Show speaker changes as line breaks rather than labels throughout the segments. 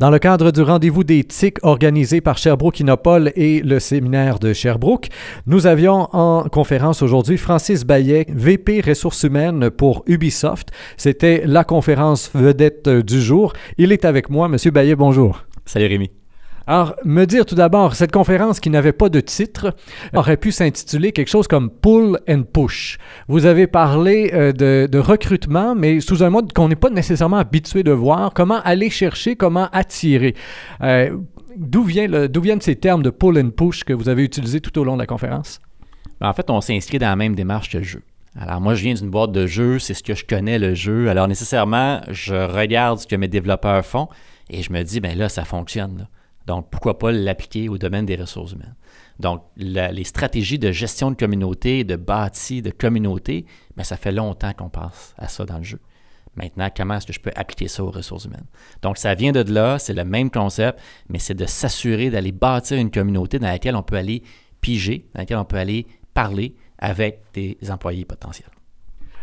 Dans le cadre du rendez-vous des TIC organisé par Sherbrooke Innopol et le séminaire de Sherbrooke, nous avions en conférence aujourd'hui Francis Bayet, VP ressources humaines pour Ubisoft. C'était la conférence vedette du jour. Il est avec moi. Monsieur Bayet, bonjour.
Salut Rémi.
Alors, me dire tout d'abord, cette conférence qui n'avait pas de titre aurait pu s'intituler quelque chose comme Pull and Push. Vous avez parlé euh, de, recrutement, mais sous un mode qu'on n'est pas nécessairement habitué de voir. Comment aller chercher, comment attirer? Euh, d'où, viennent ces termes de Pull and Push que vous avez utilisés tout au long de la conférence?
Ben, en fait, on s'inscrit dans la même démarche que le jeu. Alors moi, je viens d'une boîte de jeux, c'est ce que je connais le jeu. Alors nécessairement, je regarde ce que mes développeurs font et je me dis, ben là, ça fonctionne. Donc, pourquoi pas l'appliquer au domaine des ressources humaines? Donc, les stratégies de gestion de communauté, de bâti de communauté, mais ça fait longtemps qu'on passe à ça dans le jeu. Maintenant, comment est-ce que je peux appliquer ça aux ressources humaines? Donc, ça vient de là, c'est le même concept, mais c'est de s'assurer d'aller bâtir une communauté dans laquelle on peut aller piger, dans laquelle on peut aller parler avec des employés potentiels.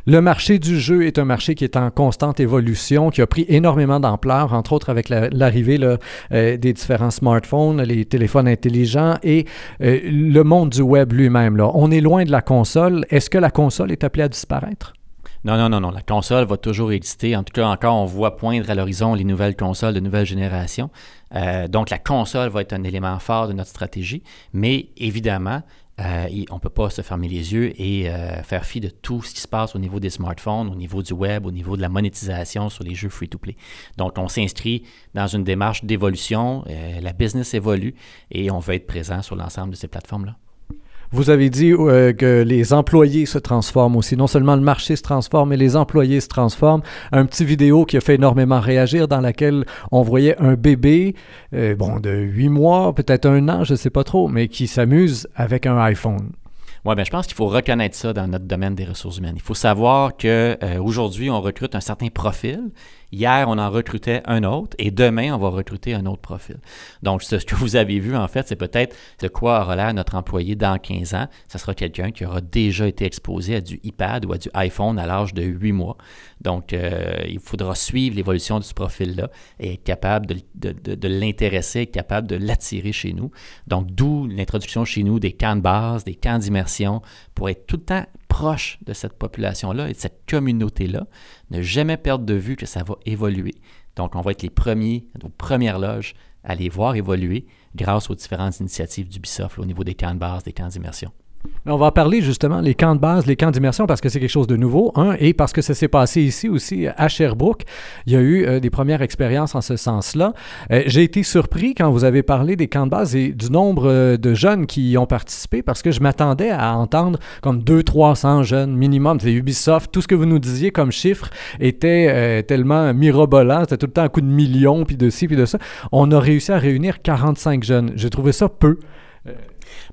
Le marché du jeu est un marché qui est en constante évolution, qui a pris énormément d'ampleur, entre autres avec l'arrivée euh, des différents smartphones, les téléphones intelligents et euh, le monde du web lui-même. On est loin de la console. Est-ce que la console est appelée à disparaître?
Non, non, non, non. La console va toujours exister. En tout cas, encore, on voit poindre à l'horizon les nouvelles consoles de nouvelle génération. Euh, donc, la console va être un élément fort de notre stratégie. Mais évidemment, euh, on ne peut pas se fermer les yeux et euh, faire fi de tout ce qui se passe au niveau des smartphones, au niveau du web, au niveau de la monétisation sur les jeux free-to-play. Donc, on s'inscrit dans une démarche d'évolution, euh, la business évolue et on veut être présent sur l'ensemble de ces plateformes-là.
Vous avez dit euh, que les employés se transforment aussi. Non seulement le marché se transforme, mais les employés se transforment. Un petit vidéo qui a fait énormément réagir dans laquelle on voyait un bébé, euh, bon, de 8 mois, peut-être un an, je ne sais pas trop, mais qui s'amuse avec un iPhone.
Oui, bien, je pense qu'il faut reconnaître ça dans notre domaine des ressources humaines. Il faut savoir qu'aujourd'hui, euh, on recrute un certain profil Hier, on en recrutait un autre et demain, on va recruter un autre profil. Donc, ce que vous avez vu, en fait, c'est peut-être de quoi aura l'air notre employé dans 15 ans. Ce sera quelqu'un qui aura déjà été exposé à du iPad ou à du iPhone à l'âge de 8 mois. Donc, euh, il faudra suivre l'évolution de ce profil-là et être capable de, de l'intéresser, être capable de l'attirer chez nous. Donc, d'où l'introduction chez nous des camps de base, des camps d'immersion pour être tout le temps proche de cette population-là et de cette communauté-là. Ne jamais perdre de vue que ça va évoluer. Donc, on va être les premiers, nos premières loges à les voir évoluer grâce aux différentes initiatives d'Ubisoft au niveau des camps de base, des camps d'immersion.
On va parler justement les camps de base, les camps d'immersion, parce que c'est quelque chose de nouveau, un, et parce que ça s'est passé ici aussi à Sherbrooke. Il y a eu euh, des premières expériences en ce sens-là. Euh, j'ai été surpris quand vous avez parlé des camps de base et du nombre euh, de jeunes qui y ont participé, parce que je m'attendais à entendre comme 200-300 jeunes minimum. C'est Ubisoft, tout ce que vous nous disiez comme chiffre était tellement mirobolant, c'était tout le temps un coup de millions, puis de ci, puis de ça. On a réussi à réunir 45 jeunes. J'ai trouvé ça peu.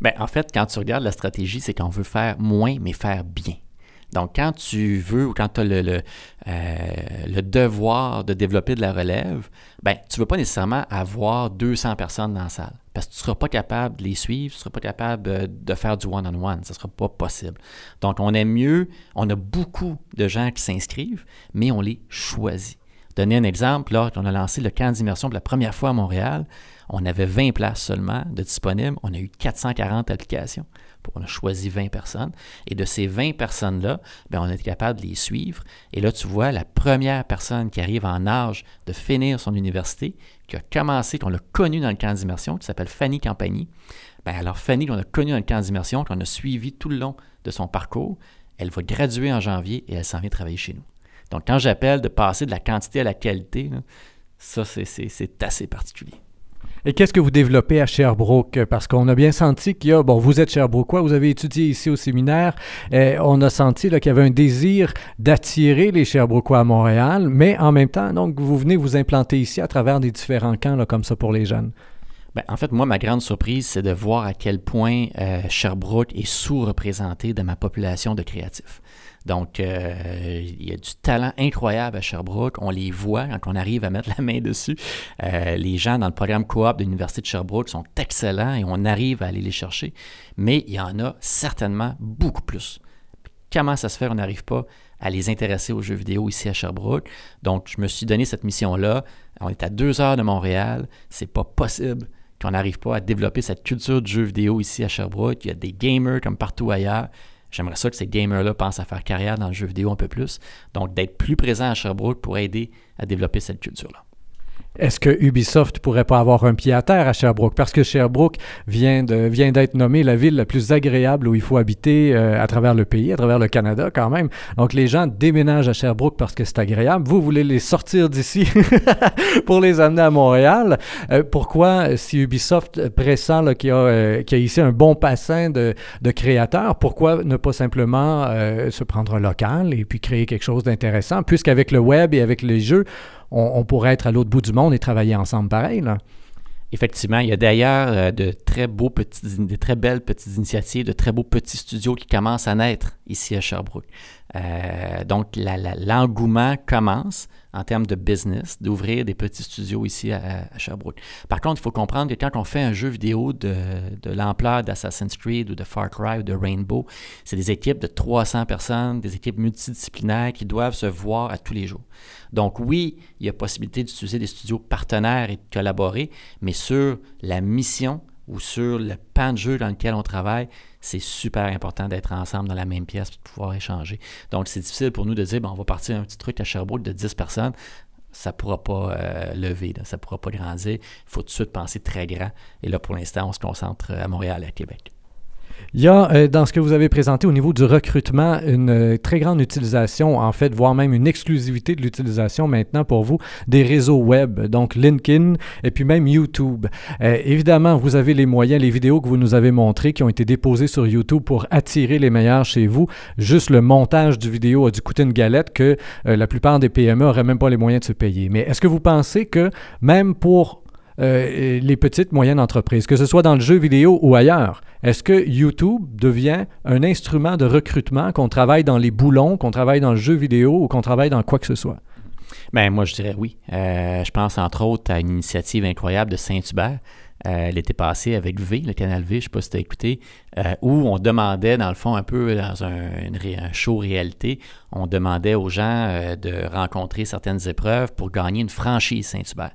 Bien, en fait, quand tu regardes la stratégie, c'est qu'on veut faire moins, mais faire bien. Donc, quand tu veux ou quand tu as le, euh, le, devoir de développer de la relève, ben, tu ne veux pas nécessairement avoir 200 personnes dans la salle parce que tu ne seras pas capable de les suivre, tu ne seras pas capable euh, de faire du one-on-one. Ce ne sera pas possible. Donc, on aime mieux, on a beaucoup de gens qui s'inscrivent, mais on les choisit. Donner un exemple, là, on a lancé le camp d'immersion pour la première fois à Montréal, on avait 20 places seulement de disponibles. On a eu 440 applications. On a choisi 20 personnes. Et de ces 20 personnes-là, ben, on est capable de les suivre. Et là, tu vois, la première personne qui arrive en âge de finir son université, qui a commencé, qu'on a connu dans le camp d'immersion, qui s'appelle Fanny Campagny. Ben, alors, Fanny, qu'on a connue dans le camp d'immersion, qu'on a suivi tout le long de son parcours, elle va graduer en janvier et elle s'en vient travailler chez nous. Donc, quand j'appelle de passer de la quantité à la qualité, ça, c'est assez particulier.
Et qu'est-ce que vous développez à Sherbrooke? Parce qu'on a bien senti qu'il y a, bon, vous êtes Sherbrookeois, vous avez étudié ici au séminaire, on a senti qu'il y avait un désir d'attirer les Sherbrookeois à Montréal, mais en même temps, donc, vous venez vous implanter ici à travers des différents camps là, comme ça pour les jeunes.
Bien, en fait, moi, ma grande surprise, c'est de voir à quel point euh, Sherbrooke est sous-représenté dans ma population de créatifs. Donc, euh, il y a du talent incroyable à Sherbrooke. On les voit quand on arrive à mettre la main dessus. Euh, les gens dans le programme coop de l'Université de Sherbrooke sont excellents et on arrive à aller les chercher. Mais il y en a certainement beaucoup plus. Comment ça se fait, on n'arrive pas à les intéresser aux jeux vidéo ici à Sherbrooke. Donc, je me suis donné cette mission-là. On est à deux heures de Montréal. C'est pas possible qu'on n'arrive pas à développer cette culture de jeux vidéo ici à Sherbrooke. Il y a des gamers comme partout ailleurs. J'aimerais ça que ces gamers-là pensent à faire carrière dans le jeu vidéo un peu plus. Donc, d'être plus présent à Sherbrooke pour aider à développer cette culture-là.
Est-ce que Ubisoft pourrait pas avoir un pied à terre à Sherbrooke? Parce que Sherbrooke vient, de, vient d'être nommée la ville la plus agréable où il faut habiter euh, à travers le pays, à travers le Canada quand même. Donc les gens déménagent à Sherbrooke parce que c'est agréable. Vous voulez les sortir d'ici pour les amener à Montréal. Euh, pourquoi, si Ubisoft pressent qu'il y, a, euh, a ici un bon bassin de, de créateurs, pourquoi ne pas simplement se prendre un local et puis créer quelque chose d'intéressant? Puisqu'avec le web et avec les jeux, on, pourrait être à l'autre bout du monde et travailler ensemble pareil.
Effectivement, il y a d'ailleurs euh, de très belles petites initiatives, de très beaux petits studios qui commencent à naître ici à Sherbrooke. Euh, donc, l'engouement commence en termes de business, d'ouvrir des petits studios ici à, Sherbrooke. Par contre, il faut comprendre que quand on fait un jeu vidéo de, de l'ampleur d'Assassin's Creed ou de Far Cry ou de Rainbow, c'est des équipes de 300 personnes, des équipes multidisciplinaires qui doivent se voir à tous les jours. Donc oui, il y a possibilité d'utiliser des studios partenaires et de collaborer, mais sur la mission ou sur le pan de jeu dans lequel on travaille, c'est super important d'être ensemble dans la même pièce pour pouvoir échanger. Donc, c'est difficile pour nous de dire, bon, on va partir un petit truc à Sherbrooke de 10 personnes. Ça ne pourra pas euh, lever, ça ne pourra pas grandir. Il faut tout de suite penser très grand. Et là, pour l'instant, on se concentre à Montréal et à Québec.
Il y a euh, dans ce que vous avez présenté au niveau du recrutement une euh, très grande utilisation, en fait, voire même une exclusivité de l'utilisation maintenant pour vous des réseaux web, donc LinkedIn et puis même YouTube. Euh, évidemment, vous avez les moyens, les vidéos que vous nous avez montrées qui ont été déposées sur YouTube pour attirer les meilleurs chez vous. Juste le montage du vidéo a dû coûter une galette que la plupart des PME n'auraient même pas les moyens de se payer. Mais est-ce que vous pensez que même pour euh, les petites, moyennes entreprises, que ce soit dans le jeu vidéo ou ailleurs. Est-ce que YouTube devient un instrument de recrutement, qu'on travaille dans les boulons, qu'on travaille dans le jeu vidéo ou qu'on travaille dans quoi que ce soit?
Bien, moi, je dirais oui. Euh, je pense entre autres à une initiative incroyable de Saint-Hubert. Euh, elle était passée avec V, le canal V, je ne sais pas si tu as écouté, où on demandait, dans le fond, un peu dans un, un show réalité, on demandait aux gens de rencontrer certaines épreuves pour gagner une franchise Saint-Hubert.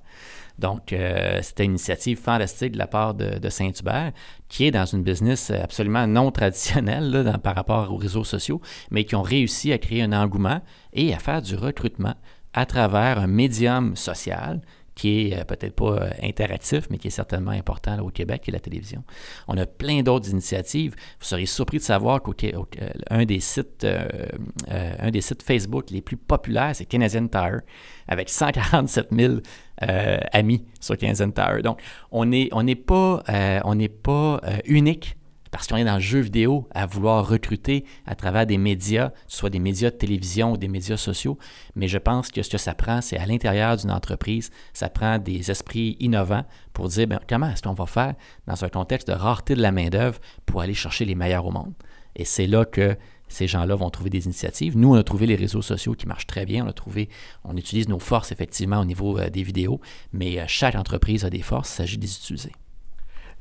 Donc, euh, c'était une initiative fantastique de la part de, Saint-Hubert, qui est dans une business absolument non traditionnelle par rapport aux réseaux sociaux, mais qui ont réussi à créer un engouement et à faire du recrutement à travers un médium social qui est euh, peut-être pas euh, interactif, mais qui est certainement important au Québec, qui est la télévision. On a plein d'autres initiatives. Vous seriez surpris de savoir qu'un des sites, des sites Facebook les plus populaires, c'est Canadian Tire, avec 147 000 euh, amis sur Canadian Tower. Donc, on n'est on pas, euh, on pas euh, unique parce qu'on est dans le jeu vidéo à vouloir recruter à travers des médias, soit des médias de télévision ou des médias sociaux. Mais je pense que ce que ça prend, c'est à l'intérieur d'une entreprise, ça prend des esprits innovants pour dire ben, comment est-ce qu'on va faire dans un contexte de rareté de la main-d'œuvre pour aller chercher les meilleurs au monde? Et c'est là que ces gens-là vont trouver des initiatives. Nous, on a trouvé les réseaux sociaux qui marchent très bien. On a trouvé, on utilise nos forces effectivement au niveau euh, des vidéos, mais euh, chaque entreprise a des forces, il s'agit de les utiliser.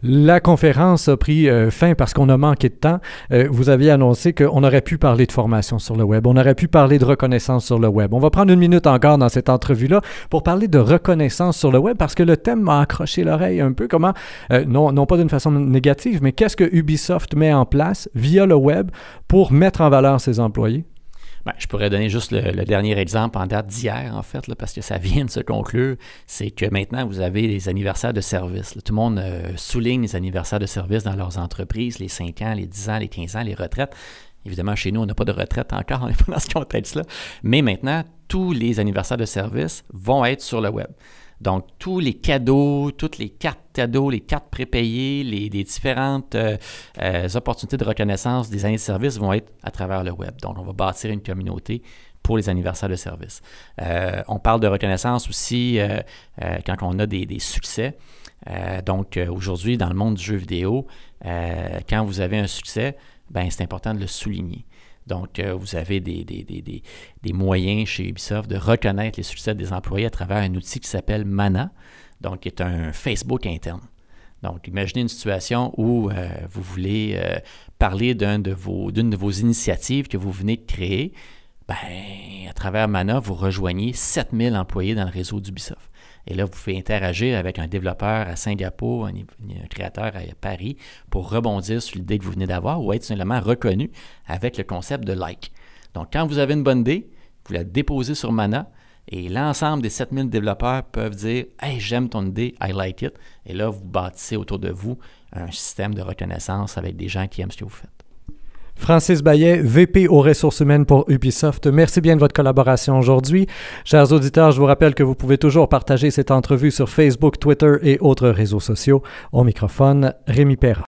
La conférence a pris euh, fin parce qu'on a manqué de temps. Euh, vous aviez annoncé qu'on aurait pu parler de formation sur le web, on aurait pu parler de reconnaissance sur le web. On va prendre une minute encore dans cette entrevue-là pour parler de reconnaissance sur le web parce que le thème m'a accroché l'oreille un peu. Comment, euh, non, non pas d'une façon négative, mais qu'est-ce que Ubisoft met en place via le web pour mettre en valeur ses employés?
Ben, je pourrais donner juste le, dernier exemple en date d'hier, en fait, parce que ça vient de se conclure. C'est que maintenant, vous avez les anniversaires de service. Tout le monde euh, souligne les anniversaires de service dans leurs entreprises, les 5 ans, les 10 ans, les 15 ans, les retraites. Évidemment, chez nous, on n'a pas de retraite encore, on n'est pas dans ce contexte-là. Mais maintenant, tous les anniversaires de service vont être sur le web. Donc, tous les cadeaux, toutes les cartes cadeaux, les cartes prépayées, les, différentes euh, euh, opportunités de reconnaissance des années de service vont être à travers le web. Donc, on va bâtir une communauté pour les anniversaires de service. Euh, on parle de reconnaissance aussi quand on a des, des succès. donc, aujourd'hui, dans le monde du jeu vidéo, quand vous avez un succès, ben, c'est important de le souligner. Donc, euh, vous avez des, moyens chez Ubisoft de reconnaître les succès des employés à travers un outil qui s'appelle Mana, donc qui est un Facebook interne. Donc, imaginez une situation où euh, vous voulez euh, parler d'une de, vos, de vos initiatives que vous venez de créer. ben, à travers Mana, vous rejoignez 7000 employés dans le réseau d'Ubisoft. Et là, vous pouvez interagir avec un développeur à Singapour, un, créateur à Paris, pour rebondir sur l'idée que vous venez d'avoir ou être simplement reconnu avec le concept de like. Donc, quand vous avez une bonne idée, vous la déposez sur Mana et l'ensemble des 7000 développeurs peuvent dire Hey, j'aime ton idée, I like it. Et là, vous bâtissez autour de vous un système de reconnaissance avec des gens qui aiment ce que vous faites.
Francis Bayet, VP aux ressources humaines pour Ubisoft. Merci bien de votre collaboration aujourd'hui. Chers auditeurs, je vous rappelle que vous pouvez toujours partager cette entrevue sur Facebook, Twitter et autres réseaux sociaux. Au microphone, Rémi Perra.